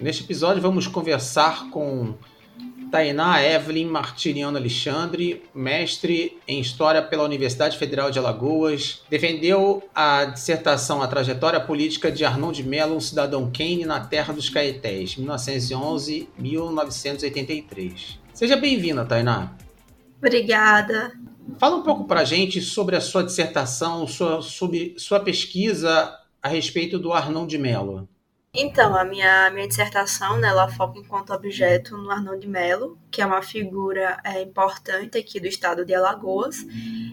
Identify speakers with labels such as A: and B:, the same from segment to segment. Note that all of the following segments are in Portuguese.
A: Neste episódio vamos conversar com Tainá Evelyn Martiriano Alexandre, mestre em História pela Universidade Federal de Alagoas, defendeu a dissertação A Trajetória Política de Arnon de Mello, um cidadão Kane na Terra dos Caetés, 1911-1983. Seja bem-vinda, Tainá.
B: Obrigada.
A: Fala um pouco para a gente sobre a sua dissertação, sua, sobre sua pesquisa a respeito do Arnon de Mello.
B: Então, a minha, minha dissertação, né, ela foca enquanto objeto no Arnon de Mello, que é uma figura é, importante aqui do estado de Alagoas.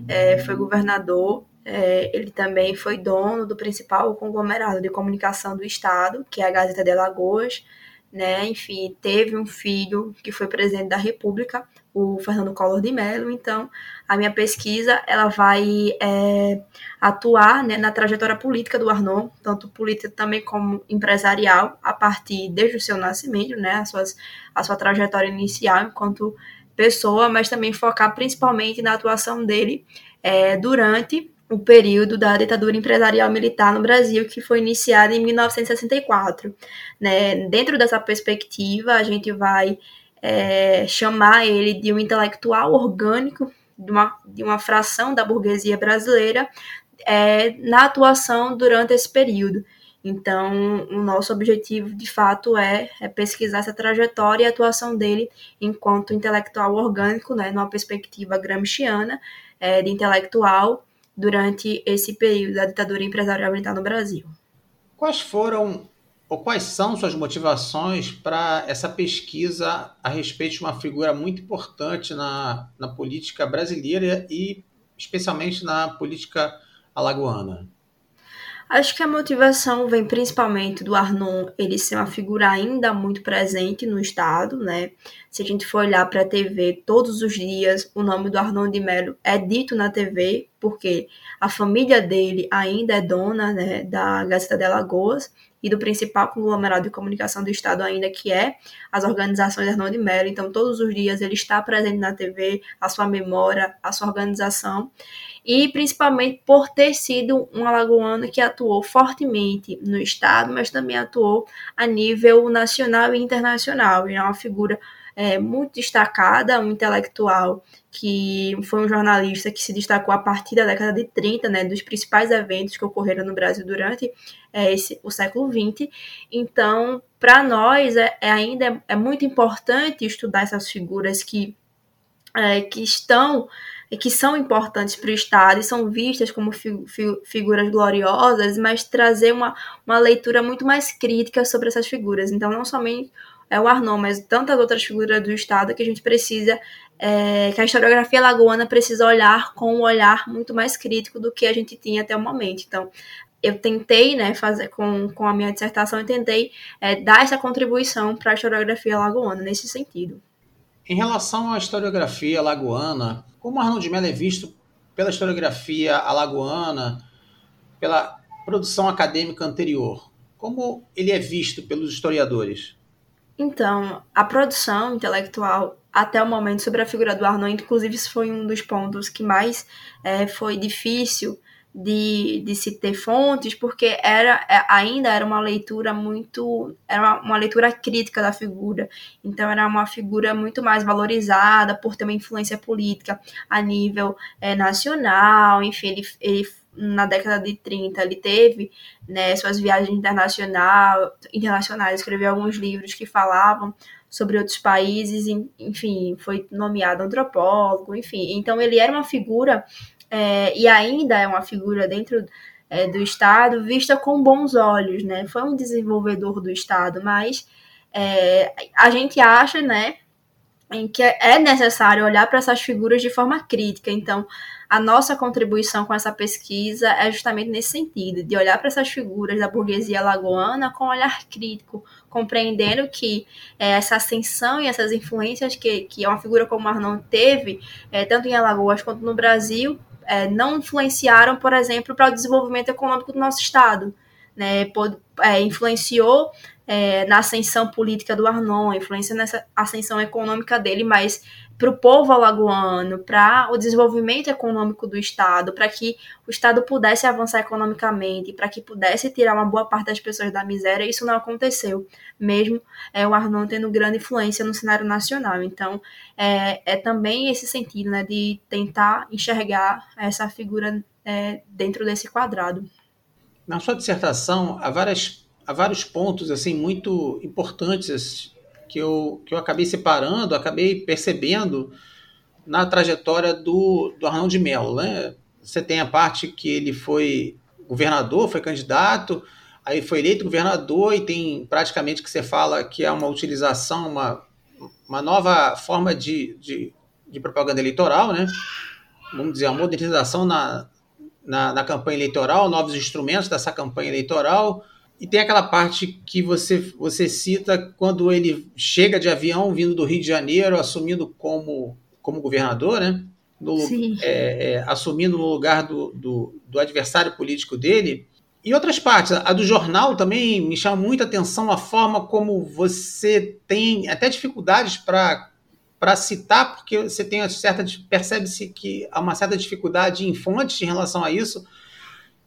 B: É, foi governador, é, ele também foi dono do principal conglomerado de comunicação do estado, que é a Gazeta de Alagoas. Né? Enfim, teve um filho que foi presidente da República, o Fernando Collor de Mello. Então, a minha pesquisa ela vai é, atuar né, na trajetória política do Arnon, tanto política também como empresarial, a partir desde o seu nascimento, né, a, suas, a sua trajetória inicial enquanto pessoa, mas também focar principalmente na atuação dele é, durante o período da ditadura empresarial militar no Brasil, que foi iniciada em 1964. Né? Dentro dessa perspectiva, a gente vai é, chamar ele de um intelectual orgânico de uma, de uma fração da burguesia brasileira é, na atuação durante esse período. Então, o nosso objetivo, de fato, é, é, pesquisar essa trajetória e atuação dele enquanto intelectual orgânico, né, numa perspectiva gramsciana é, de intelectual durante esse período da ditadura empresarial militar no Brasil.
A: Quais foram ou quais são suas motivações para essa pesquisa a respeito de uma figura muito importante na, na política brasileira e especialmente na política alagoana?
B: Acho que a motivação vem principalmente do Arnon ele ser uma figura ainda muito presente no Estado, né? Se a gente for olhar para a TV todos os dias, o nome do Arnon de Mello é dito na TV, porque a família dele ainda é dona né, da Gazeta de Alagoas, e do principal conglomerado de comunicação do Estado ainda, que é as organizações Arnon de Mello. Então, todos os dias ele está presente na TV, a sua memória, a sua organização, e principalmente por ter sido um alagoano que atuou fortemente no Estado, mas também atuou a nível nacional e internacional. Ele é uma figura é, muito destacada, um intelectual que foi um jornalista que se destacou a partir da década de 30, né, dos principais eventos que ocorreram no Brasil durante é, esse, o século XX. Então, para nós, é, é ainda é, muito importante estudar essas figuras que, é, que estão que são importantes para o Estado e são vistas como fi, fi, figuras gloriosas, mas trazer uma, uma leitura muito mais crítica sobre essas figuras. Então, não somente é o Arnon, mas tantas outras figuras do Estado que a gente precisa, é, que a historiografia lagoana precisa olhar com um olhar muito mais crítico do que a gente tinha até o momento. Então, eu tentei, né, fazer com, com a minha dissertação, eu tentei é, dar essa contribuição para a historiografia lagoana nesse sentido.
A: Em relação à historiografia lagoana, como Arnon de Mello é visto pela historiografia alagoana, pela produção acadêmica anterior? Como ele é visto pelos historiadores?
B: Então, a produção intelectual até o momento sobre a figura do Arnaud, inclusive isso foi um dos pontos que mais é, foi difícil de, de se ter fontes, porque era é, ainda era uma leitura muito era uma, uma, leitura crítica da figura. Então era uma figura muito mais valorizada por ter uma influência política a nível é, nacional, enfim, ele, ele na década de 30 ele teve né, suas viagens internacional, internacionais, escreveu alguns livros que falavam sobre outros países, enfim, foi nomeado antropólogo, enfim. Então ele era uma figura, é, e ainda é uma figura dentro é, do Estado, vista com bons olhos, né? Foi um desenvolvedor do Estado, mas é, a gente acha, né, em que é necessário olhar para essas figuras de forma crítica. Então, a nossa contribuição com essa pesquisa é justamente nesse sentido, de olhar para essas figuras da burguesia lagoana com um olhar crítico, compreendendo que é, essa ascensão e essas influências que, que uma figura como Arnon teve, é, tanto em Alagoas quanto no Brasil, é, não influenciaram, por exemplo, para o desenvolvimento econômico do nosso Estado. né, é, influenciou é, na ascensão política do Arnon, influência nessa ascensão econômica dele, mas para o povo alagoano, para o desenvolvimento econômico do Estado, para que o Estado pudesse avançar economicamente, para que pudesse tirar uma boa parte das pessoas da miséria, isso não aconteceu, mesmo é, o Arnon tendo grande influência no cenário nacional. Então, é, é também esse sentido né, de tentar enxergar essa figura é, dentro desse quadrado.
A: Na sua dissertação, há, várias, há vários pontos assim muito importantes que eu, que eu acabei separando, acabei percebendo na trajetória do, do Arnaldo de Mello. Né? Você tem a parte que ele foi governador, foi candidato, aí foi eleito governador e tem praticamente que você fala que é uma utilização, uma, uma nova forma de, de, de propaganda eleitoral, né? vamos dizer, uma modernização na, na, na, campanha eleitoral, novos instrumentos dessa campanha eleitoral. E tem aquela parte que você, você cita quando ele chega de avião vindo do Rio de Janeiro, assumindo como, como governador, né? No, é, é, assumindo no lugar do, do, do, adversário político dele. E outras partes, a do jornal também me chama muita atenção a forma como você tem até dificuldades para para citar, porque você tem uma certa percebe-se que há uma certa dificuldade em fontes em relação a isso,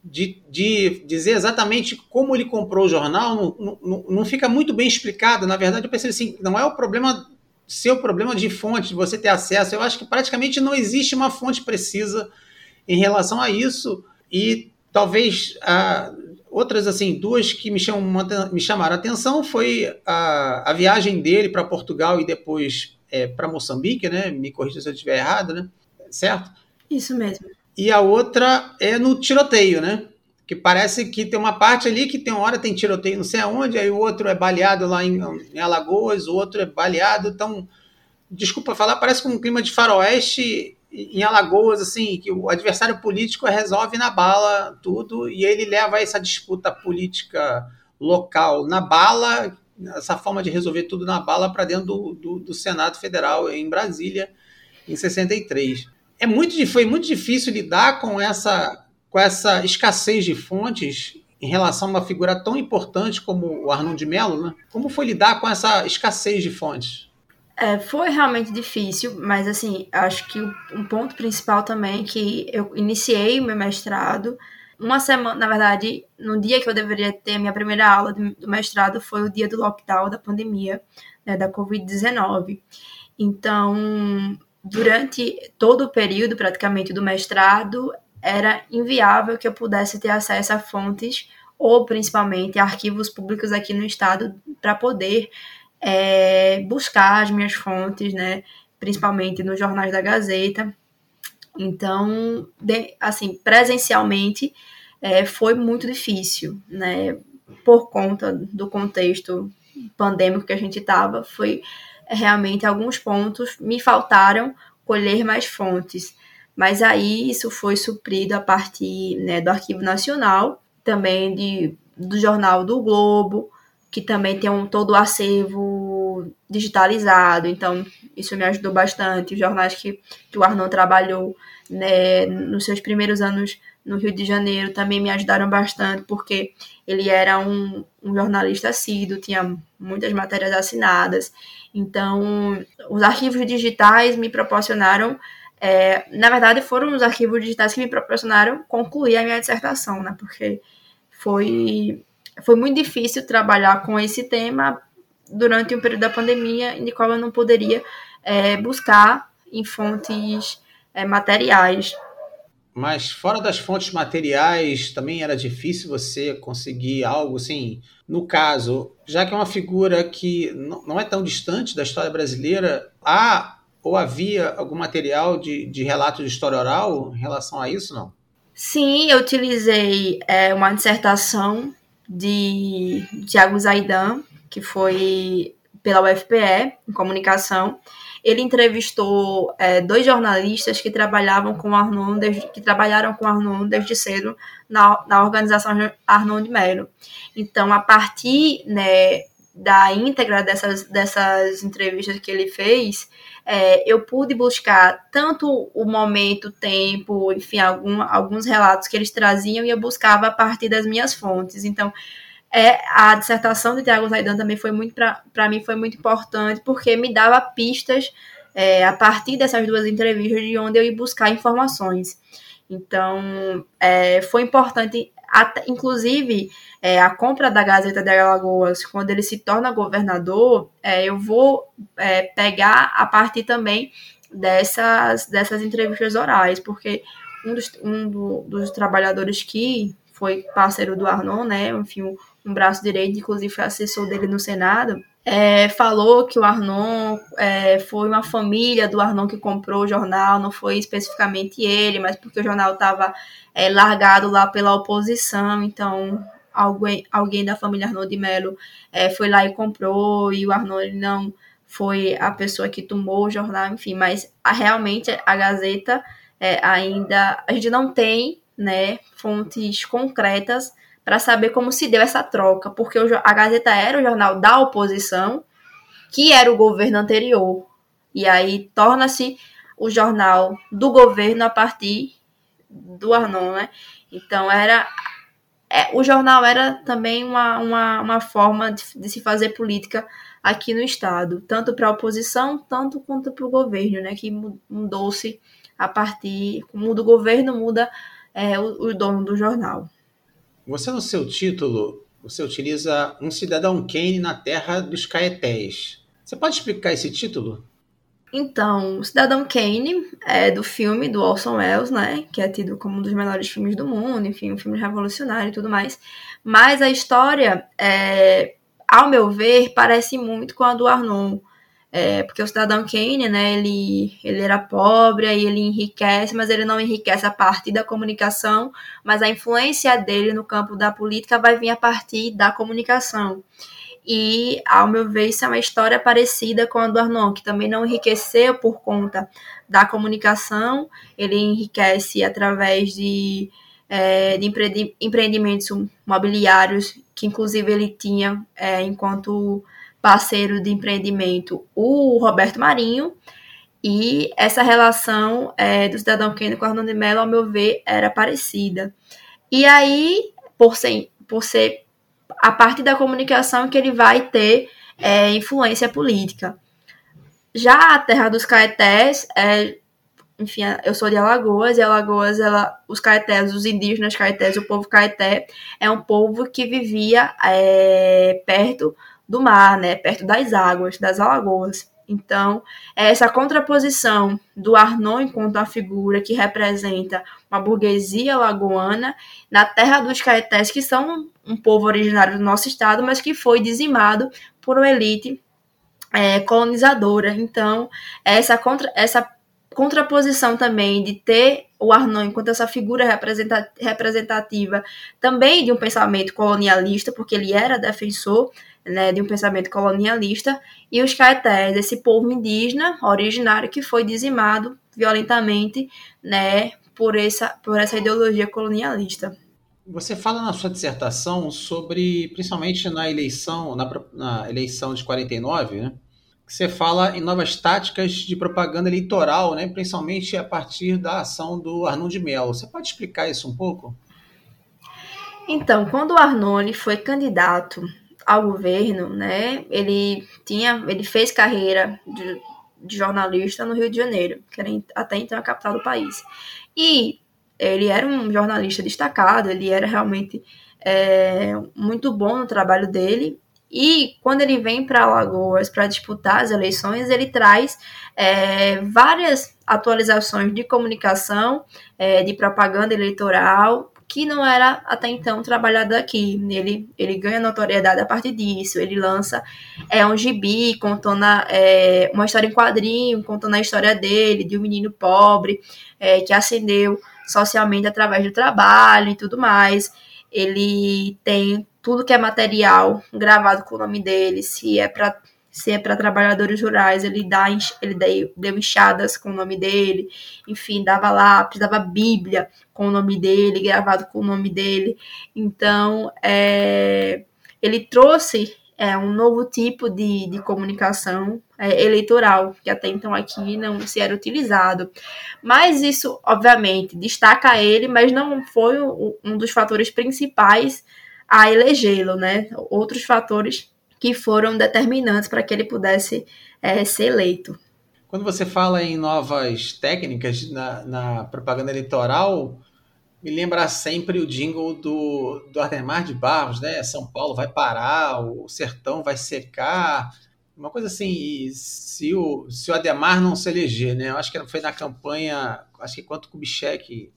A: de, de dizer exatamente como ele comprou o jornal, não, não, não fica muito bem explicado. Na verdade, eu percebo assim, não é o problema seu problema de fonte, de você ter acesso. Eu acho que praticamente não existe uma fonte precisa em relação a isso. E talvez ah, outras, assim, duas que me, chamam, me chamaram a atenção foi a, a viagem dele para Portugal e depois é, para Moçambique, né? Me corrija se eu estiver errado, né? Certo?
B: Isso mesmo.
A: E a outra é no tiroteio, né? Que parece que tem uma parte ali que tem uma hora tem tiroteio não sei aonde, aí o outro é baleado lá em, em Alagoas, o outro é baleado. Então, desculpa falar, parece com um clima de faroeste em Alagoas, assim, que o adversário político resolve na bala tudo e ele leva essa disputa política local na bala, essa forma de resolver tudo na bala para dentro do, do, do, Senado Federal em Brasília em 63. É muito, foi muito difícil lidar com essa, com essa escassez de fontes em relação a uma figura tão importante como o Arnon de Mello, né? Como foi lidar com essa escassez de fontes?
B: É, foi realmente difícil, mas assim, acho que um ponto principal também é que eu iniciei o meu mestrado uma semana, na verdade, no dia que eu deveria ter a minha primeira aula do mestrado foi o dia do lockdown da pandemia, né, da Covid-19. Então, durante todo o período, praticamente, do mestrado, era inviável que eu pudesse ter acesso a fontes ou principalmente arquivos públicos aqui no estado para poder é, buscar as minhas fontes, né, principalmente nos jornais da Gazeta. Então, de, assim, presencialmente é, foi muito difícil, né? Por conta do contexto pandêmico que a gente estava, foi realmente alguns pontos me faltaram colher mais fontes. Mas aí isso foi suprido a partir né, do Arquivo Nacional, também de, do Jornal do Globo, que também tem um, todo o acervo digitalizado, então isso me ajudou bastante. Os jornais que, que o Arnon trabalhou né, nos seus primeiros anos no Rio de Janeiro também me ajudaram bastante, porque ele era um, um jornalista assíduo, tinha muitas matérias assinadas. Então, os arquivos digitais me proporcionaram. É, na verdade, foram os arquivos digitais que me proporcionaram concluir a minha dissertação, né? Porque foi, foi muito difícil trabalhar com esse tema durante o período da pandemia, em qual eu não poderia é, buscar em fontes é, materiais
A: mas fora das fontes materiais, também era difícil você conseguir algo assim. No caso, já que é uma figura que não é tão distante da história brasileira, há ou havia algum material de, de relato de história oral em relação a isso, não?
B: Sim, eu utilizei é, uma dissertação de Tiago Zaidan, que foi pela UFPE, em comunicação, ele entrevistou é, dois jornalistas que trabalhavam com Arnon, desde, que trabalharam com Arnon desde cedo na, na organização Arnon de Mello. Então, a partir né, da íntegra dessas, dessas entrevistas que ele fez, é, eu pude buscar tanto o momento, o tempo, enfim, algum, alguns relatos que eles traziam e eu buscava a partir das minhas fontes. Então, é, a dissertação de Tiago Zaidan também foi muito, para mim, foi muito importante, porque me dava pistas é, a partir dessas duas entrevistas de onde eu ia buscar informações. Então, é, foi importante, até, inclusive, é, a compra da Gazeta de Alagoas, quando ele se torna governador, é, eu vou é, pegar a partir também dessas, dessas entrevistas orais, porque um dos, um do, dos trabalhadores que foi parceiro do Arnon, né, enfim, um braço direito, inclusive foi assessor dele no Senado, é, falou que o Arnon é, foi uma família do Arnon que comprou o jornal, não foi especificamente ele, mas porque o jornal estava é, largado lá pela oposição, então alguém, alguém da família Arnon de Mello é, foi lá e comprou, e o Arnon ele não foi a pessoa que tomou o jornal, enfim, mas a, realmente a Gazeta é, ainda, a gente não tem né, fontes concretas para saber como se deu essa troca, porque a Gazeta era o jornal da oposição, que era o governo anterior. E aí torna-se o jornal do governo a partir do Arnon, né? Então era é, o jornal era também uma, uma, uma forma de, de se fazer política aqui no estado, tanto para a oposição, tanto quanto para o governo, né? Que mudou-se a partir, muda o governo, muda é, o, o dono do jornal.
A: Você, no seu título, você utiliza um cidadão Kane na terra dos Caetés. Você pode explicar esse título?
B: Então, Cidadão Kane é do filme do Orson Welles, né? Que é tido como um dos melhores filmes do mundo, enfim, um filme revolucionário e tudo mais. Mas a história, é, ao meu ver, parece muito com a do Arnon. É, porque o cidadão Kane, né, ele, ele era pobre, aí ele enriquece, mas ele não enriquece a partir da comunicação, mas a influência dele no campo da política vai vir a partir da comunicação. E, ao meu ver, isso é uma história parecida com a do Arnon, que também não enriqueceu por conta da comunicação, ele enriquece através de, é, de empreendimentos mobiliários, que inclusive ele tinha é, enquanto parceiro de empreendimento, o Roberto Marinho, e essa relação é, do cidadão Kennedy com Arnaldo Mello, ao meu ver, era parecida. E aí, por ser, por ser a parte da comunicação que ele vai ter é, influência política. Já a terra dos caetés, é, enfim, eu sou de Alagoas, e Alagoas, ela, os caetés, os indígenas caetés, o povo caeté, é um povo que vivia é, perto do mar, né, perto das águas, das alagoas. Então, é essa contraposição do Arnon enquanto a figura que representa uma burguesia lagoana na terra dos caetés, que são um povo originário do nosso estado, mas que foi dizimado por uma elite é, colonizadora. Então, essa, contra, essa contraposição também de ter o Arnon enquanto essa figura representativa também de um pensamento colonialista, porque ele era defensor né, de um pensamento colonialista, e os caetés, esse povo indígena originário que foi dizimado violentamente né, por, essa, por essa ideologia colonialista.
A: Você fala na sua dissertação sobre, principalmente na eleição, na, na eleição de 49, né? Que você fala em novas táticas de propaganda eleitoral, né? Principalmente a partir da ação do Arnon de Mello. Você pode explicar isso um pouco?
B: Então, quando o Arnon foi candidato ao governo, né? Ele tinha, ele fez carreira de, de jornalista no Rio de Janeiro, que era até então a capital do país. E ele era um jornalista destacado, ele era realmente é, muito bom no trabalho dele. E quando ele vem para Alagoas para disputar as eleições, ele traz é, várias atualizações de comunicação, é, de propaganda eleitoral, que não era até então trabalhado aqui. Ele, ele ganha notoriedade a partir disso. Ele lança é, um gibi contando é, uma história em quadrinho, contando a história dele, de um menino pobre é, que ascendeu socialmente através do trabalho e tudo mais. Ele tem tudo que é material gravado com o nome dele, se é para se é para trabalhadores rurais, ele dá ele deu, enxadas com o nome dele, enfim, dava lápis, dava Bíblia com o nome dele, gravado com o nome dele. Então, é, ele trouxe é, um novo tipo de, de comunicação é, eleitoral, que até então aqui não se era utilizado. Mas isso, obviamente, destaca ele, mas não foi um dos fatores principais a elegê-lo, né? Outros fatores que foram determinantes para que ele pudesse é, ser eleito.
A: Quando você fala em novas técnicas na, na propaganda eleitoral, me lembra sempre o jingle do, do Ademar de Barros, né? São Paulo vai parar, o sertão vai secar, uma coisa assim. E se o, se o Ademar não se eleger, né? Eu acho que foi na campanha, acho que quanto Kubitschek,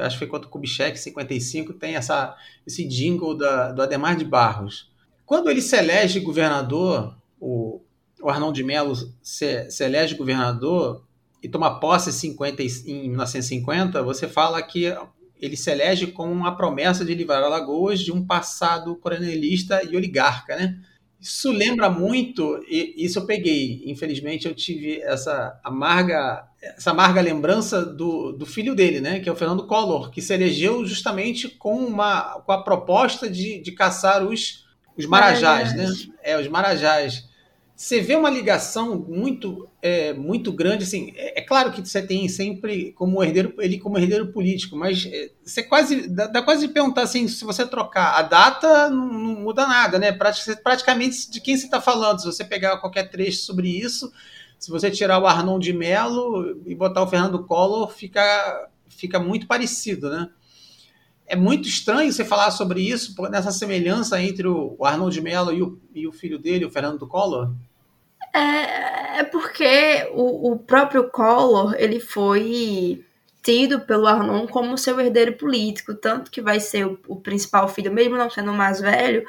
A: acho que foi quanto Kubitschek 55, tem essa, esse jingle da, do Ademar de Barros. Quando ele se elege governador, o, o Arnão de Mello se, se elege governador, e toma posse 50, em 1950, você fala que ele se elege com a promessa de livrar Alagoas de um passado coronelista e oligarca, né? Isso lembra muito, e isso eu peguei. Infelizmente, eu tive essa amarga, essa amarga lembrança do, do filho dele, né? Que é o Fernando Collor, que se elegeu justamente com, uma, com a proposta de, de caçar os, os marajás, marajás. né? É, os marajás você vê uma ligação muito é, muito grande assim é, é, claro que você tem sempre como herdeiro ele como herdeiro político mas é, você quase dá, dá, quase de perguntar assim se você trocar a data não, não muda nada né praticamente de quem você está falando se você pegar qualquer trecho sobre isso se você tirar o Arnon de Mello e botar o Fernando Collor fica fica muito parecido né é muito estranho você falar sobre isso, nessa semelhança entre o Arnold Mello e o, e o filho dele, o Fernando Collor?
B: É, é porque o, o próprio Collor, ele foi tido pelo Arnon como seu herdeiro político, tanto que vai ser o, o principal filho, mesmo não sendo o mais velho,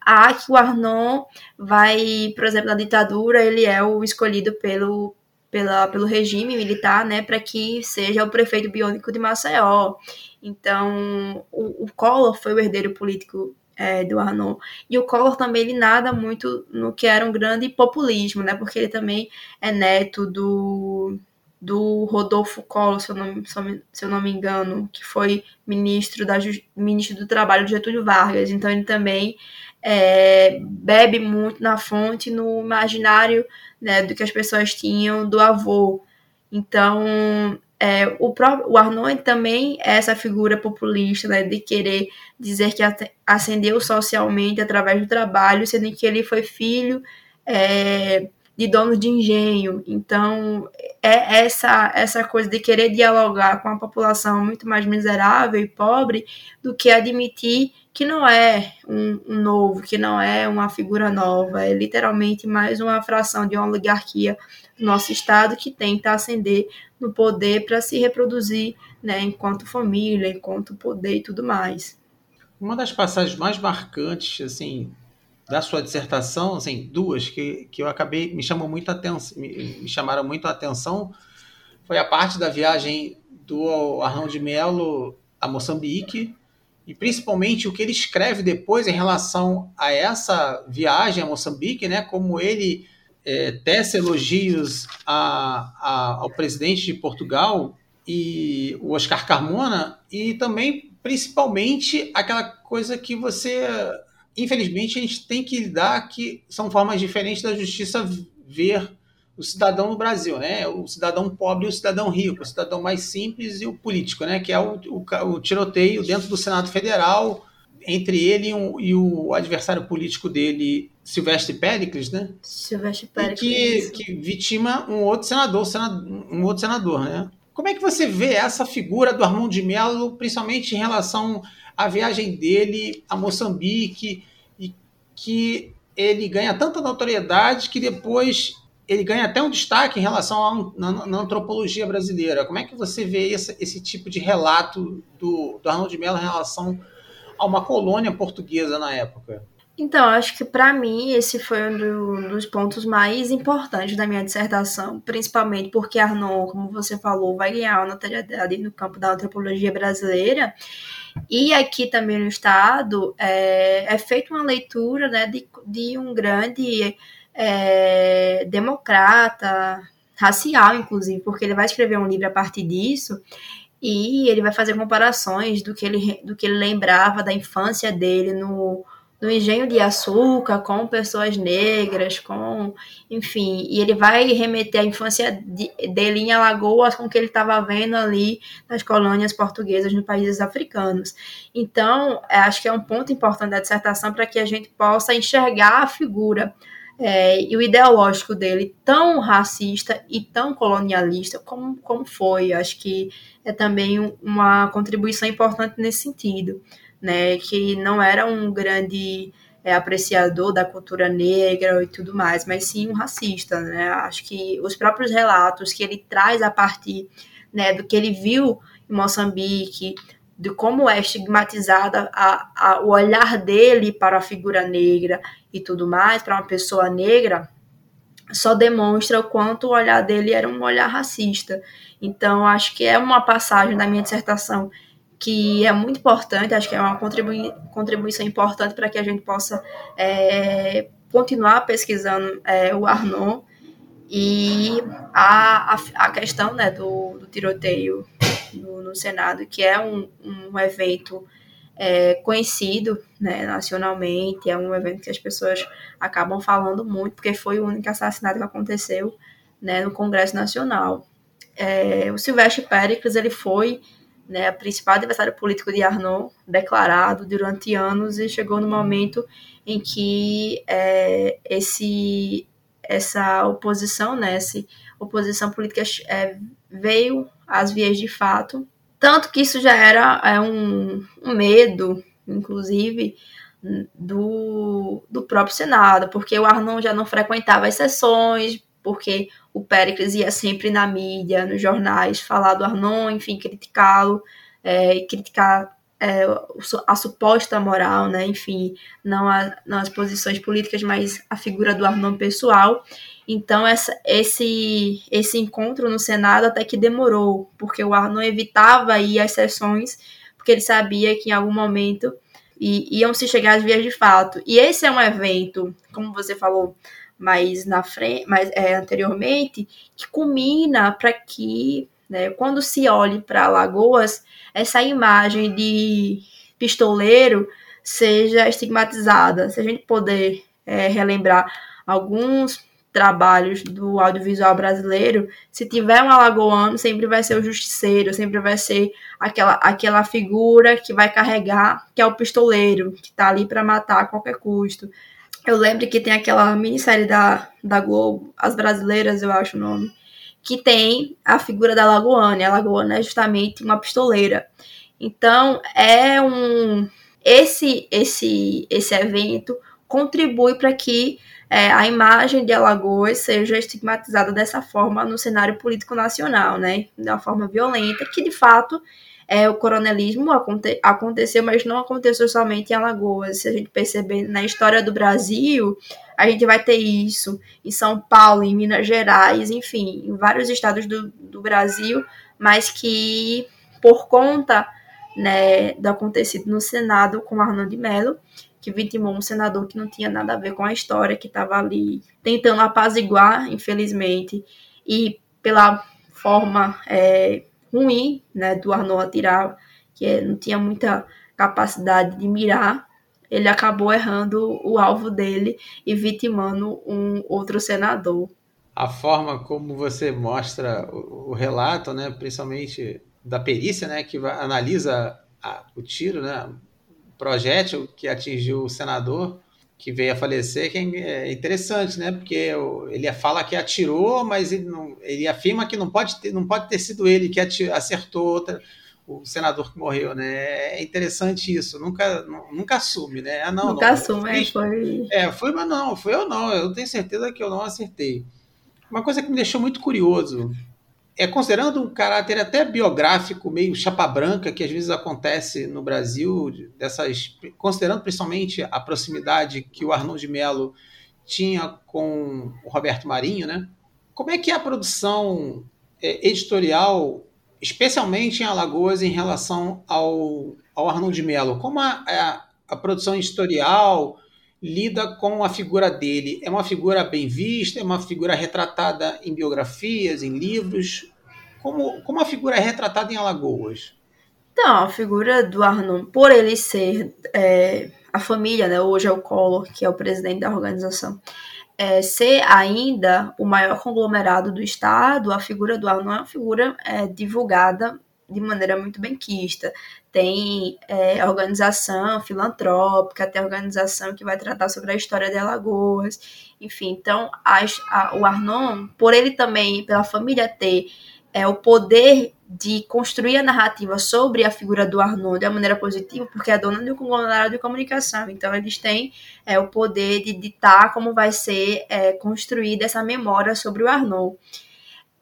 B: há que o Arnon vai, por exemplo, na ditadura, ele é o escolhido pelo, pela, pelo regime militar, né, para que seja o prefeito biônico de Maceió. Então, o, o Collor foi o herdeiro político é, do Arnaud. E o Collor também ele nada muito no que era um grande populismo, né? Porque ele também é neto do, do Rodolfo Collor, se eu, não, se eu não me engano, que foi ministro, da, ministro do Trabalho de Getúlio Vargas. Então ele também é, bebe muito na fonte, no imaginário né, do que as pessoas tinham do avô. Então, é, o, próprio, o Arnold também é essa figura populista, né, de querer dizer que ascendeu socialmente através do trabalho, sendo que ele foi filho é, de donos de engenho. Então, é essa, essa coisa de querer dialogar com a população muito mais miserável e pobre do que admitir que não é um, um novo, que não é uma figura nova, é literalmente mais uma fração de uma oligarquia do nosso Estado que tenta ascender no poder para se reproduzir, né, enquanto família, enquanto poder e tudo mais.
A: Uma das passagens mais marcantes, assim, da sua dissertação, assim, duas que, que eu acabei me chamou muito atenção, me, me chamaram muito a atenção, foi a parte da viagem do Arnão de Melo a Moçambique e principalmente o que ele escreve depois em relação a essa viagem a Moçambique, né, como ele é, tece elogios a, a, ao presidente de Portugal e o Oscar Carmona e também principalmente aquela coisa que você infelizmente a gente tem que lidar que são formas diferentes da justiça ver o cidadão no Brasil, né? O cidadão pobre e o cidadão rico, o cidadão mais simples e o político, né? Que é o, o, o tiroteio dentro do Senado Federal entre ele e, um, e o adversário político dele, Silvestre Péricles, né?
B: Silvestre Péricles.
A: Que, que vitima um outro senador, um outro senador, né? Como é que você vê essa figura do Armando de Mello, principalmente em relação à viagem dele a Moçambique, e que ele ganha tanta notoriedade que depois ele ganha até um destaque em relação à na, na, antropologia brasileira. Como é que você vê esse, esse tipo de relato do, do Arnaldo de Mello em relação a uma colônia portuguesa na época?
B: Então, acho que para mim esse foi um, do, dos pontos mais importantes da minha dissertação, principalmente porque Arnon, como você falou, vai ganhar uma notoriedade no campo da antropologia brasileira. E aqui também no estado é, é feita uma leitura né, de, de um grande é, democrata, racial, inclusive, porque ele vai escrever um livro a partir disso e ele vai fazer comparações do que ele, do que ele lembrava da infância dele no, no engenho de açúcar, com pessoas negras, com, enfim, e ele vai remeter a infância de, dele em Alagoas com o que ele estava vendo ali nas colônias portuguesas nos países africanos. Então, é, acho que é um ponto importante da dissertação para que a gente possa enxergar a figura é, e o ideológico dele tão racista e tão colonialista como, como foi. Acho que é também uma contribuição importante nesse sentido né, que não era um grande é, apreciador da cultura negra e tudo mais, mas sim um racista, né? Acho que os próprios relatos que ele traz a partir né, do que ele viu em Moçambique, de como é estigmatizada a, a, o olhar dele para a figura negra e tudo mais, para uma pessoa negra, só demonstra o quanto o olhar dele era um olhar racista. Então, acho que é uma passagem da minha dissertação que é muito importante, acho que é uma contribui contribuição importante para que a gente possa é, continuar pesquisando é, o Arnon e a, a, a questão né, do, do tiroteio no, no, Senado, que é um, um evento é, conhecido né, nacionalmente, é um evento que as pessoas acabam falando muito, porque foi o único assassinato que aconteceu né, no Congresso Nacional. É, o Silvestre Péricles, ele foi né, a principal adversário político de Arnaud, declarado durante anos, e chegou no momento em que é, esse, essa oposição, né, essa oposição política é, veio às vias de fato, tanto que isso já era é, um, um medo, inclusive, do, do próprio Senado, porque o Arnon já não frequentava as sessões, porque o Péricles ia sempre na mídia, nos jornais, falar do Arnon, enfim, criticá-lo, é, criticar é, a suposta moral, né, enfim, não, a, não as posições políticas, mas a figura do Arnon pessoal. Então, essa, esse, esse encontro no Senado até que demorou, porque o Arnon evitava ir às sessões, porque ele sabia que em algum momento iam se chegar às vias de fato. E esse é um evento, como você falou, mais na frente, mais é, anteriormente, que culmina para que, né, quando se olhe para Lagoas, essa imagem de pistoleiro seja estigmatizada. Se a gente puder é, relembrar alguns trabalhos do audiovisual brasileiro, se tiver um alagoano, sempre vai ser o justiceiro, sempre vai ser aquela, aquela figura que vai carregar, que é o pistoleiro, que está ali para matar a qualquer custo. Eu lembro que tem aquela minissérie da, da Globo, As Brasileiras, eu acho o nome, que tem a figura da Lagoana. E a Lagoana é justamente uma pistoleira. Então, é um. Esse, esse, esse evento contribui para que é, a imagem de Alagoas seja estigmatizada dessa forma no cenário político nacional, né? De uma forma violenta, que de fato é, o coronelismo aconte aconteceu, mas não aconteceu somente em Alagoas. Se a gente perceber na história do Brasil, a gente vai ter isso em São Paulo, em Minas Gerais, enfim, em vários estados do, do Brasil, mas que por conta né, do acontecido no Senado com Arnaldo de Mello, que vitimou um senador que não tinha nada a ver com a história, que estava ali tentando apaziguar, infelizmente, e pela forma é, ruim, né, do Arnaud atirar, que não tinha muita capacidade de mirar, ele acabou errando o alvo dele e vitimando um outro senador.
A: A forma como você mostra o, relato, né, principalmente da perícia, né, que analisa a, o tiro, né, o projétil que atingiu o senador, que veio a falecer, que é interessante, né? Porque ele fala que atirou, mas ele, não, ele afirma que não pode, ter, não pode ter sido ele que atirou, acertou outra, o senador que morreu, né? É interessante isso, nunca, nunca assume, né? Ah, não,
B: nunca
A: não,
B: assume, é, foi...
A: É, foi, mas não, foi eu não, eu tenho certeza que eu não acertei. Uma coisa que me deixou muito curioso é considerando um caráter até biográfico, meio chapa branca, que às vezes acontece no Brasil, dessas, considerando principalmente a proximidade que o Arnold de Mello tinha com o Roberto Marinho, né? Como é que é a produção é, editorial, especialmente em Alagoas, em relação ao, ao de Mello? Como a, a, a produção editorial lida com a figura dele. É uma figura bem vista, é uma figura retratada em biografias, em livros. Como, como a figura é retratada em Alagoas?
B: Então, a figura do Arnon, por ele ser é, a família, né, hoje é o Collor, que é o presidente da organização, é, ser ainda o maior conglomerado do Estado, a figura do Arnon é uma figura é, divulgada de maneira muito benquista. Tem é, organização filantrópica, tem organização que vai tratar sobre a história de Alagoas, enfim. Então, a, o Arnon, por ele também, pela família ter é, o poder de construir a narrativa sobre a figura do Arnaud de uma maneira positiva, porque é dona um conglomerado de comunicação. Então, eles têm é, o poder de ditar como vai ser é, construída essa memória sobre o Arnaud.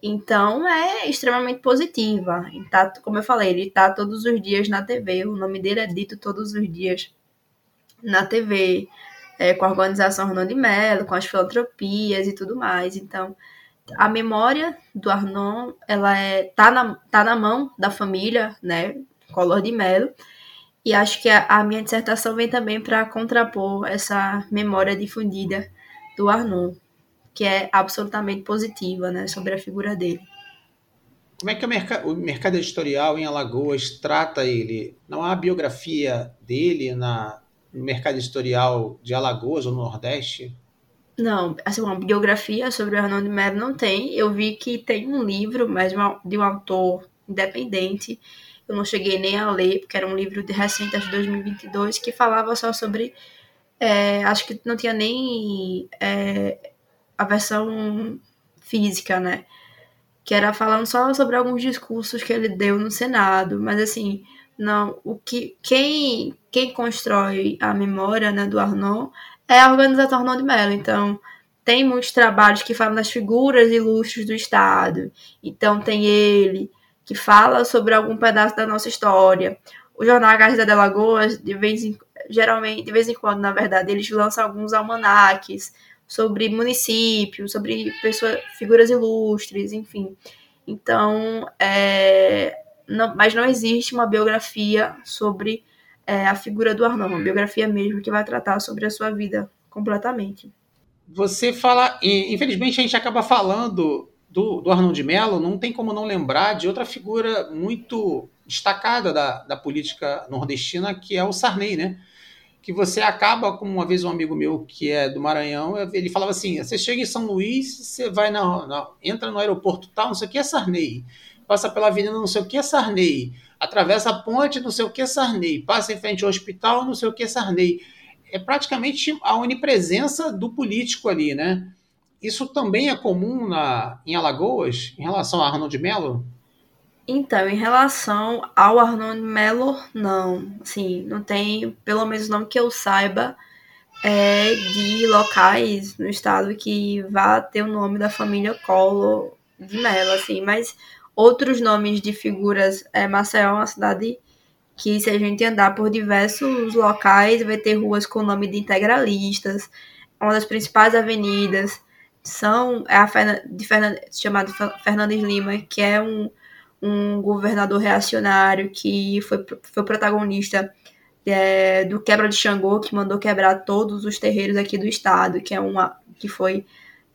B: Então, é extremamente positiva. Tá, como eu falei, ele está todos os dias na TV, o nome dele é dito todos os dias na TV, é, com a organização Arnaud de Mello, com as filantropias e tudo mais. Então, a memória do Arnon, ela é, tá, na, tá na mão da família, né, Collor de Mello, e acho que a, a minha dissertação vem também para contrapor essa memória difundida do Arnon, que é absolutamente positiva, né, sobre a figura dele.
A: Como é que o mercado editorial em Alagoas trata ele? Não há biografia dele na, no mercado editorial de Alagoas ou no Nordeste?
B: Não, assim, uma biografia sobre o Arnaldo Melo não tem. Eu vi que tem um livro, mas de um autor independente. Eu não cheguei nem a ler, porque era um livro de recente, de 2022, que falava só sobre. É, acho que não tinha nem é, a versão física, né? Que era falando só sobre alguns discursos que ele deu no Senado. Mas assim, não, o que quem, quem constrói a memória né, do Arnaud é a organização Arnaldo Mello. Então, tem muitos trabalhos que falam das figuras ilustres do Estado. Então, tem ele, que fala sobre algum pedaço da nossa história. O jornal Gazeta de Alagoas, de vez em, geralmente, de vez em quando, na verdade, eles lançam alguns almanaques sobre municípios, sobre pessoas, figuras ilustres, enfim. Então, é, não, mas não existe uma biografia sobre é, a figura do Arnon, uma biografia mesmo que vai tratar sobre a sua vida completamente.
A: Você fala, infelizmente a gente acaba falando do, do Arnon de Mello, não tem como não lembrar de outra figura muito destacada da, da política nordestina, que é o Sarney, né? Que você acaba, como uma vez um amigo meu que é do Maranhão, ele falava assim: você chega em São Luís, você vai na, na entra no aeroporto tal, não sei o que é Sarney, passa pela avenida não sei o que é Sarney atravessa a ponte, não sei o que, Sarney, passa em frente ao hospital, não sei o que, Sarney. É praticamente a onipresença do político ali, né? Isso também é comum na, em Alagoas, em relação a Arnold Mello?
B: Então, em relação ao Arnold Mello, não. Assim, não tem, pelo menos não que eu saiba, é, de locais no estado que vá ter o nome da família Collor de Mello, assim, mas outros nomes de figuras. É, Maceió é uma cidade que, se a gente andar por diversos locais, vai ter ruas com nome de integralistas. Uma das principais avenidas são é a de Fernand, chamada Fernandes Lima, que é um, um governador reacionário que foi, foi protagonista é, do quebra de Xangô, que mandou quebrar todos os terreiros aqui do estado, que é uma que foi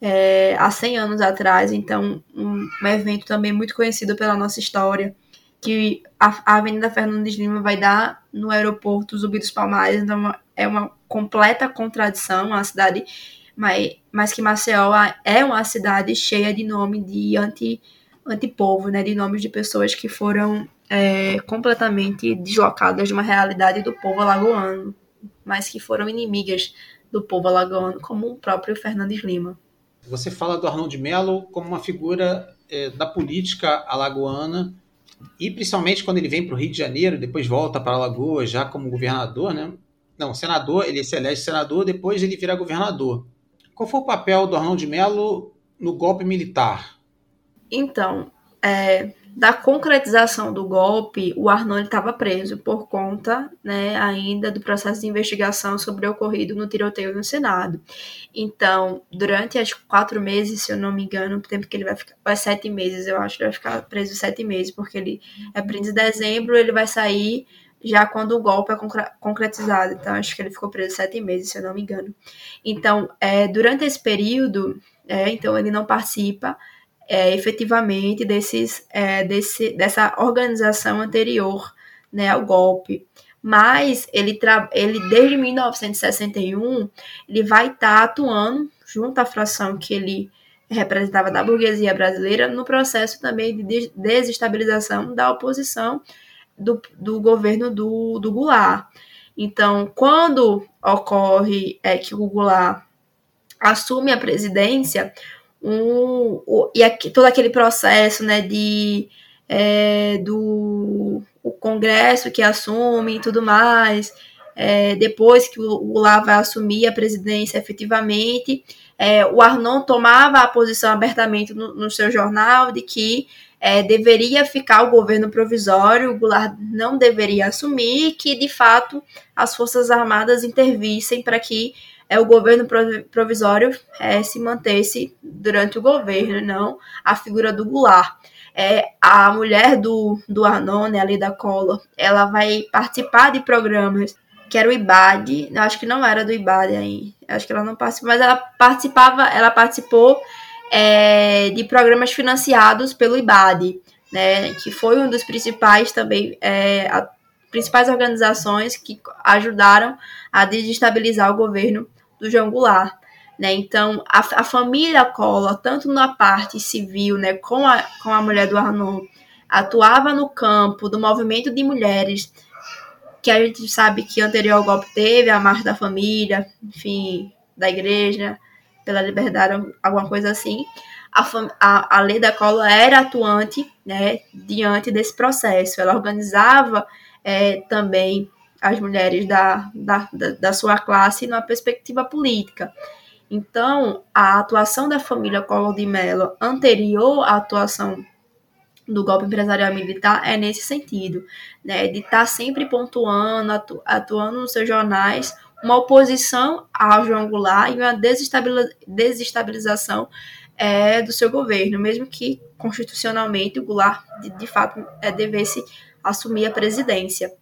B: é, há 100 anos atrás, então um, um, evento também muito conhecido pela nossa história, que a, a Avenida Fernandes Lima vai dar no aeroporto Zumbi dos Palmares, então é uma completa contradição, uma cidade, mas, mas que Maceió é uma cidade cheia de nome de anti antipovo, né, de nomes de pessoas que foram é, completamente deslocadas de uma realidade do povo alagoano, mas que foram inimigas do povo alagoano, como o próprio Fernandes Lima.
A: Você fala do Arnaldo de Mello como uma figura é, da política alagoana e principalmente quando ele vem para o Rio de Janeiro, depois volta para Alagoas já como governador, né? Não, senador, ele se elege senador, depois ele vira governador. Qual foi o papel do Arnaldo de Mello no golpe militar?
B: Então, é, da concretização do golpe, o Arnold estava preso por conta né, ainda do processo de investigação sobre o ocorrido no tiroteio no Senado. Então, durante as quatro meses, se eu não me engano, o tempo que ele vai ficar, vai sete meses, eu acho que vai ficar preso sete meses, porque ele é preso em dezembro, ele vai sair já quando o golpe é concretizado. Então, acho que ele ficou preso sete meses, se eu não me engano. Então, é, durante esse período, é, então ele não participa é, efetivamente desses, é, desse, dessa organização anterior né, ao golpe. mas ele, ele desde 1961 ele vai estar tá atuando junto à fração que ele representava da burguesia brasileira no processo também de desestabilização da oposição do, do governo do, do Goulart. Então, quando ocorre é, que o Goulart assume a presidência, um, o, e aqui, todo aquele processo né, de, é, do o Congresso que assume e tudo mais, é, depois que o Goulart vai assumir a presidência efetivamente, é, o Arnon tomava a posição abertamente no, no seu jornal de que é, deveria ficar o governo provisório, o Goulart não deveria assumir, que de fato as Forças Armadas intervissem para que é, o governo provisório é, se mantesse durante o governo, não a figura do Goulart. É, a mulher do, do Arnon, né, ali da Collor, ela vai participar de programas que era o IBAD, acho que não era do IBAD aí, acho que ela não participou, mas ela participava, ela participou é, de programas financiados pelo IBAD, né, que foi um dos principais também, é, a, principais organizações que ajudaram a desestabilizar o governo do João Goulart. Né? Então, a, a família Collor, tanto na parte civil, né, com, a, com a mulher do Arnon, atuava no campo do movimento de mulheres, que a gente sabe que anterior ao golpe teve a Marcha da Família, enfim, da igreja, pela liberdade, alguma coisa assim, a, a, a lei da cola era atuante né, diante desse processo. Ela organizava é, também as mulheres da, da, da, sua classe numa perspectiva política. Então, a atuação da família Collor de Mello anterior à atuação do golpe empresarial militar é nesse sentido, né, de estar tá sempre pontuando, atu, atuando nos seus jornais uma oposição ao João Goulart e uma desestabilização é, do seu governo, mesmo que constitucionalmente o Goulart, de, de fato, é, devesse assumir a presidência.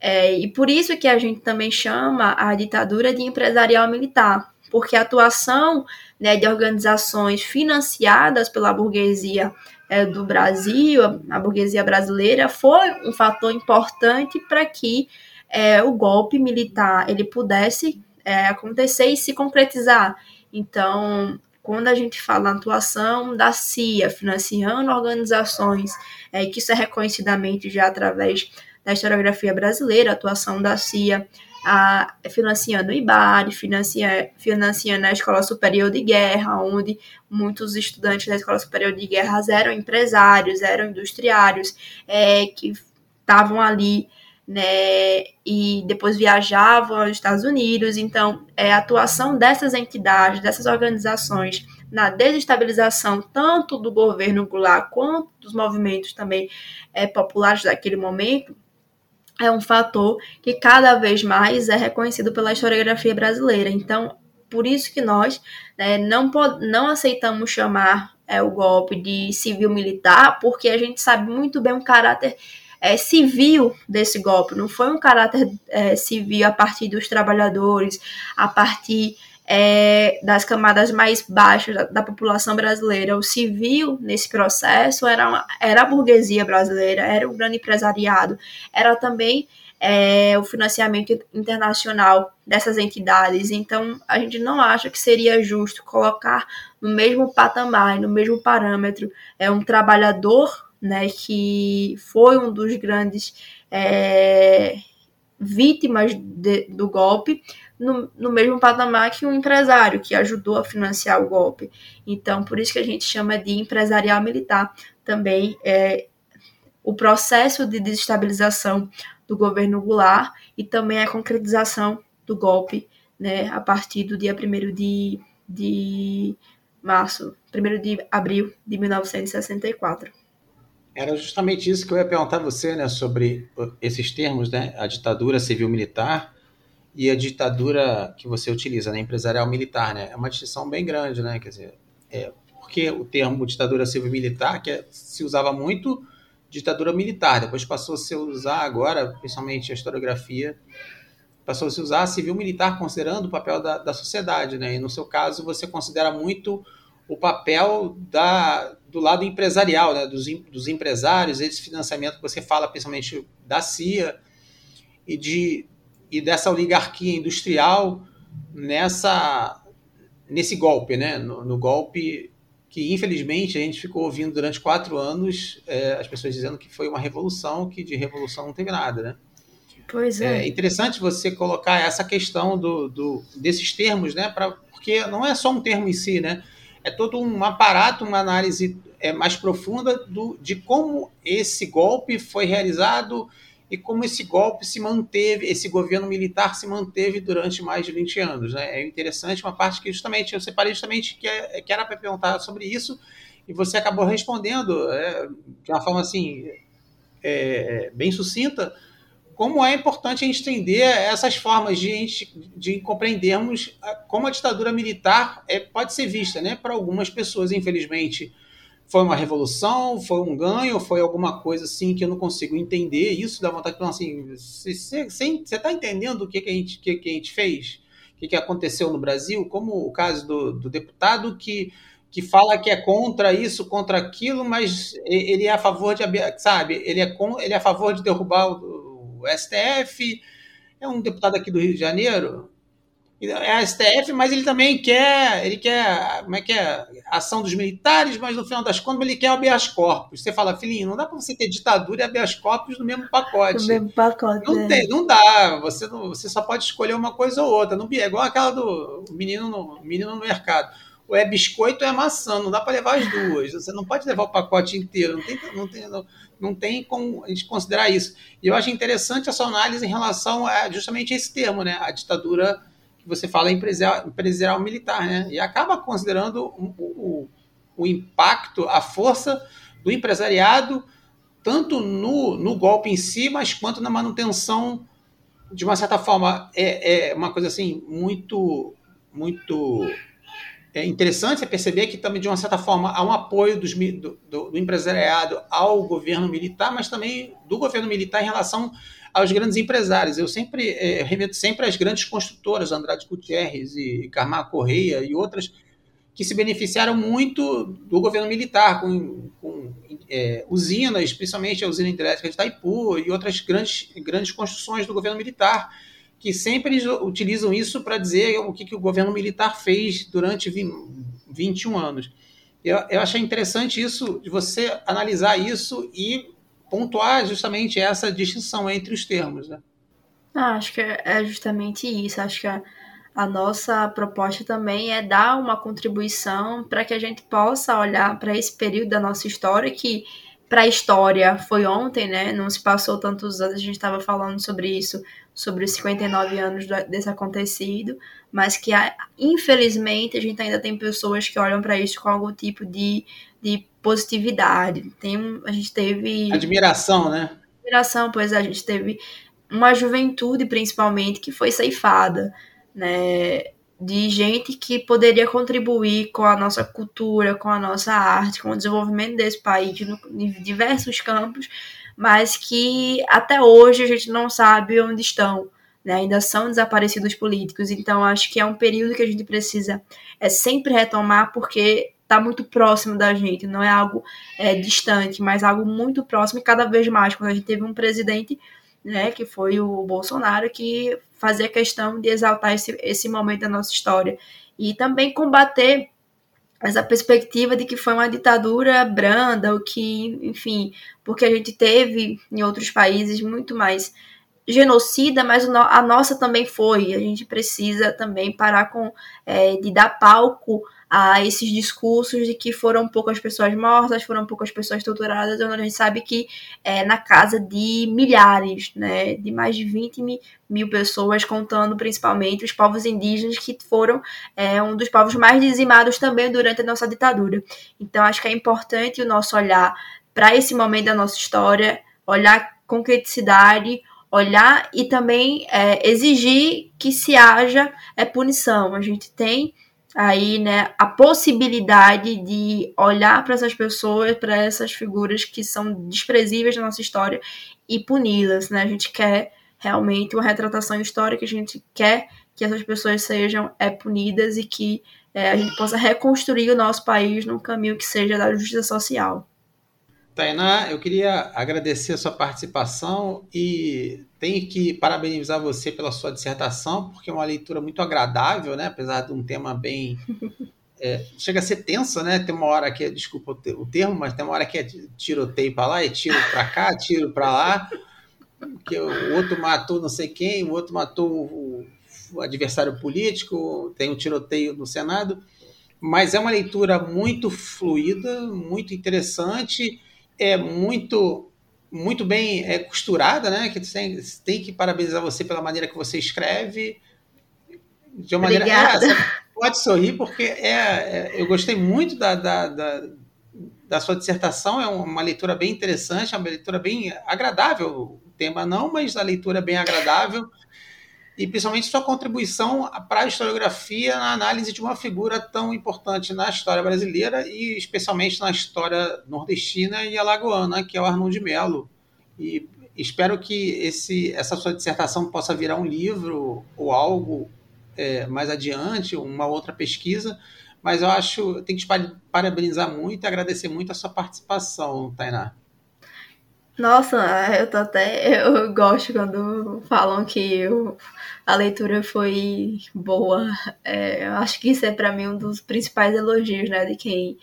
B: É, e por isso que a gente também chama a ditadura de empresarial militar, porque a atuação né, de organizações financiadas pela burguesia é, do Brasil, a burguesia brasileira, foi um fator importante para que é, o golpe militar ele pudesse é, acontecer e se concretizar. Então, quando a gente fala na atuação da CIA financiando organizações, é, que isso é reconhecidamente já através da historiografia brasileira, a atuação da CIA a, financiando o IBAR, financia, financiando a Escola Superior de Guerra, onde muitos estudantes da Escola Superior de Guerra eram empresários, eram industriários, é, que estavam ali né, e depois viajavam aos Estados Unidos. Então, é, a atuação dessas entidades, dessas organizações na desestabilização tanto do governo Goulart quanto dos movimentos também é, populares daquele momento é um fator que cada vez mais é reconhecido pela historiografia brasileira. Então, por isso que nós né, não, não aceitamos chamar é, o golpe de civil-militar, porque a gente sabe muito bem o caráter é, civil desse golpe, não foi um caráter é, civil a partir dos trabalhadores, a partir é, das camadas mais baixas da, da, população brasileira. O civil nesse processo era, uma, era a burguesia brasileira, era o grande empresariado, era também é, o financiamento internacional dessas entidades. Então, a gente não acha que seria justo colocar no mesmo patamar, no mesmo parâmetro, é um trabalhador né, que foi um dos grandes é, vítimas de, do golpe, no, no, mesmo patamar que um empresário que ajudou a financiar o golpe. Então, por isso que a gente chama de empresarial militar também é o processo de desestabilização do governo Goulart e também a concretização do golpe né, a partir do dia 1 de, de março, 1 de abril de 1964.
A: Era justamente isso que eu ia perguntar a você, né, sobre esses termos, né, a ditadura civil-militar e a ditadura que você utiliza, né, empresarial-militar, né, é uma distinção bem grande, né, quer dizer, é, porque o termo ditadura civil-militar, que é, se usava muito ditadura militar, depois passou a se usar agora, principalmente a historiografia, passou a se usar civil-militar considerando o papel da, da sociedade, né, e no seu caso você considera muito o papel da, do lado empresarial, né, dos, dos empresários, esse financiamento que você fala, principalmente da CIA. e, de, e dessa oligarquia industrial nessa nesse golpe, né? No, no, golpe que infelizmente a gente ficou ouvindo durante quatro anos é, as pessoas dizendo que foi uma revolução, que de revolução não teve nada, né?
B: Pois é.
A: É interessante você colocar essa questão do, do desses termos, né? Pra, porque não é só um termo em si, né? É todo um aparato, uma análise é, mais profunda do, de como esse golpe foi realizado e como esse golpe se manteve, esse governo militar se manteve durante mais de 20 anos. Né? É interessante uma parte que justamente eu separei justamente que, é, que era para perguntar sobre isso e você acabou respondendo é, de uma forma assim é, bem sucinta como é importante a gente entender essas formas de, de compreendermos como a ditadura militar é, pode ser vista, né? Para algumas pessoas, infelizmente, foi uma revolução, foi um ganho, foi alguma coisa assim que eu não consigo entender. Isso dá vontade de falar assim: você está entendendo o que, que, a gente, que, que a gente fez? O que, que aconteceu no Brasil? Como o caso do, do deputado que que fala que é contra isso, contra aquilo, mas ele é a favor de, sabe, ele é, com, ele é a favor de derrubar o, o STF, é um deputado aqui do Rio de Janeiro, é a STF, mas ele também quer, ele quer, como é que é, ação dos militares, mas no final das contas ele quer habeas corpus. Você fala, filhinho, não dá para você ter ditadura e habeas corpus no mesmo pacote.
B: No mesmo pacote,
A: Não,
B: é.
A: tem, não dá, você, não, você só pode escolher uma coisa ou outra. Não, é igual aquela do menino no, menino no mercado. Ou é biscoito ou é maçã, não dá para levar as duas. Você não pode levar o pacote inteiro, não tem, não tem, não, não tem como a gente considerar isso. E eu acho interessante essa análise em relação a justamente esse termo, né? A ditadura que você fala empresarial, empresarial militar, né? E acaba considerando o, o, o, impacto, a força do empresariado, tanto no, no golpe em si, mas quanto na manutenção, de uma certa forma, é, é uma coisa assim, muito, muito é interessante perceber que também, de uma certa forma, há um apoio dos, do, do, do, empresariado ao governo militar, mas também do governo militar em relação aos grandes empresários. Eu sempre é, remeto sempre às grandes construtoras, Andrade Gutierrez e Carmar Correia e outras, que se beneficiaram muito do governo militar, com, com é, usinas, principalmente a usina hidrelétrica de Itaipu e outras grandes, grandes construções do governo militar que sempre eles utilizam isso para dizer o que, que, o governo militar fez durante 21 anos. Eu, eu achei interessante isso, de você analisar isso e pontuar justamente essa distinção entre os termos. Né?
B: Ah, acho que é justamente isso. Acho que a, a nossa proposta também é dar uma contribuição para que a gente possa olhar para esse período da nossa história que para a história foi ontem, né? Não se passou tantos anos, a gente estava falando sobre isso, sobre os 59 anos desse acontecido, mas que infelizmente a gente ainda tem pessoas que olham para isso com algum tipo de, de positividade. Tem, a gente teve
A: admiração, né?
B: Admiração, pois a gente teve uma juventude principalmente que foi ceifada, né? de gente que poderia contribuir com a nossa cultura, com a nossa arte, com o desenvolvimento desse país no, em diversos campos, mas que até hoje a gente não sabe onde estão. Né? Ainda são desaparecidos políticos. Então, acho que é um período que a gente precisa é, sempre retomar, porque está muito próximo da gente, não é algo é, distante, mas algo muito próximo e cada vez mais. Quando a gente teve um presidente né, que foi o Bolsonaro, que fazia questão de exaltar esse, esse momento da nossa história. E também combater essa perspectiva de que foi uma ditadura branda, o que, enfim, porque a gente teve em outros países muito mais genocida, mas a nossa também foi. A gente precisa também parar com é, de dar palco a esses discursos de que foram poucas pessoas mortas, foram poucas pessoas torturadas, onde a gente sabe que é na casa de milhares, né, de mais de 20 mil pessoas, contando principalmente os povos indígenas, que foram é, um dos povos mais dizimados também durante a nossa ditadura. Então, acho que é importante o nosso olhar para esse momento da nossa história, olhar com criticidade, olhar e também é, exigir que se haja é, punição. A gente tem aí, né, a possibilidade de olhar para essas pessoas, para essas figuras que são desprezíveis na nossa história e puni-las, né? A gente quer realmente uma retratação histórica, a gente quer que essas pessoas sejam é, punidas e que é, a gente possa reconstruir o nosso país num caminho que seja da justiça social.
A: Tainá, eu queria agradecer a sua participação e tenho que parabenizar você pela sua dissertação, porque é uma leitura muito agradável, né? apesar de um tema bem. É, chega a ser tenso, né? Tem uma hora que é, desculpa o termo, mas tem uma hora que é tiroteio para lá e tiro para cá, tiro para lá, que o outro matou não sei quem, o outro matou o, o adversário político, tem um tiroteio no Senado, mas é uma leitura muito fluida, muito interessante é muito muito bem é, costurada, né? Que tem, tem que parabenizar você pela maneira que você escreve. De uma maneira. É, pode sorrir, porque é, é, eu gostei muito da, da, da, da, sua dissertação, é uma leitura bem interessante, é uma leitura bem agradável. O tema não, mas a leitura é bem agradável e principalmente sua contribuição para a historiografia na análise de uma figura tão importante na história brasileira e especialmente na história nordestina e alagoana, que é o Arnon de Mello. E espero que esse, essa sua dissertação possa virar um livro ou algo é, mais adiante, uma outra pesquisa, mas eu acho, tenho que te parabenizar muito e agradecer muito a sua participação, Tainá.
B: Nossa, eu tô até. Eu gosto quando falam que eu, a leitura foi boa. É, eu acho que isso é para mim um dos principais elogios, né, de quem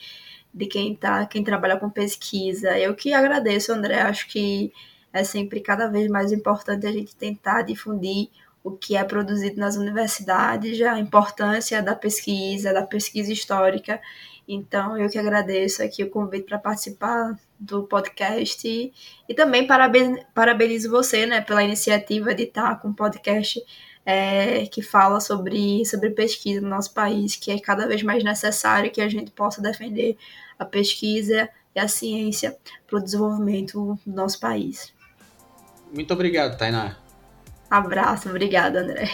B: de quem tá, quem trabalha com pesquisa. Eu que agradeço, André. Acho que é sempre cada vez mais importante a gente tentar difundir o que é produzido nas universidades, a importância da pesquisa, da pesquisa histórica. Então, eu que agradeço aqui o convite para participar do podcast e, e também parabenizo, parabenizo você, né, pela iniciativa de estar com um podcast é, que fala sobre, sobre pesquisa no nosso país, que é cada vez mais necessário que a gente possa defender a pesquisa e a ciência para o desenvolvimento do nosso país.
A: Muito obrigado, Tainá.
B: Abraço, obrigada, André.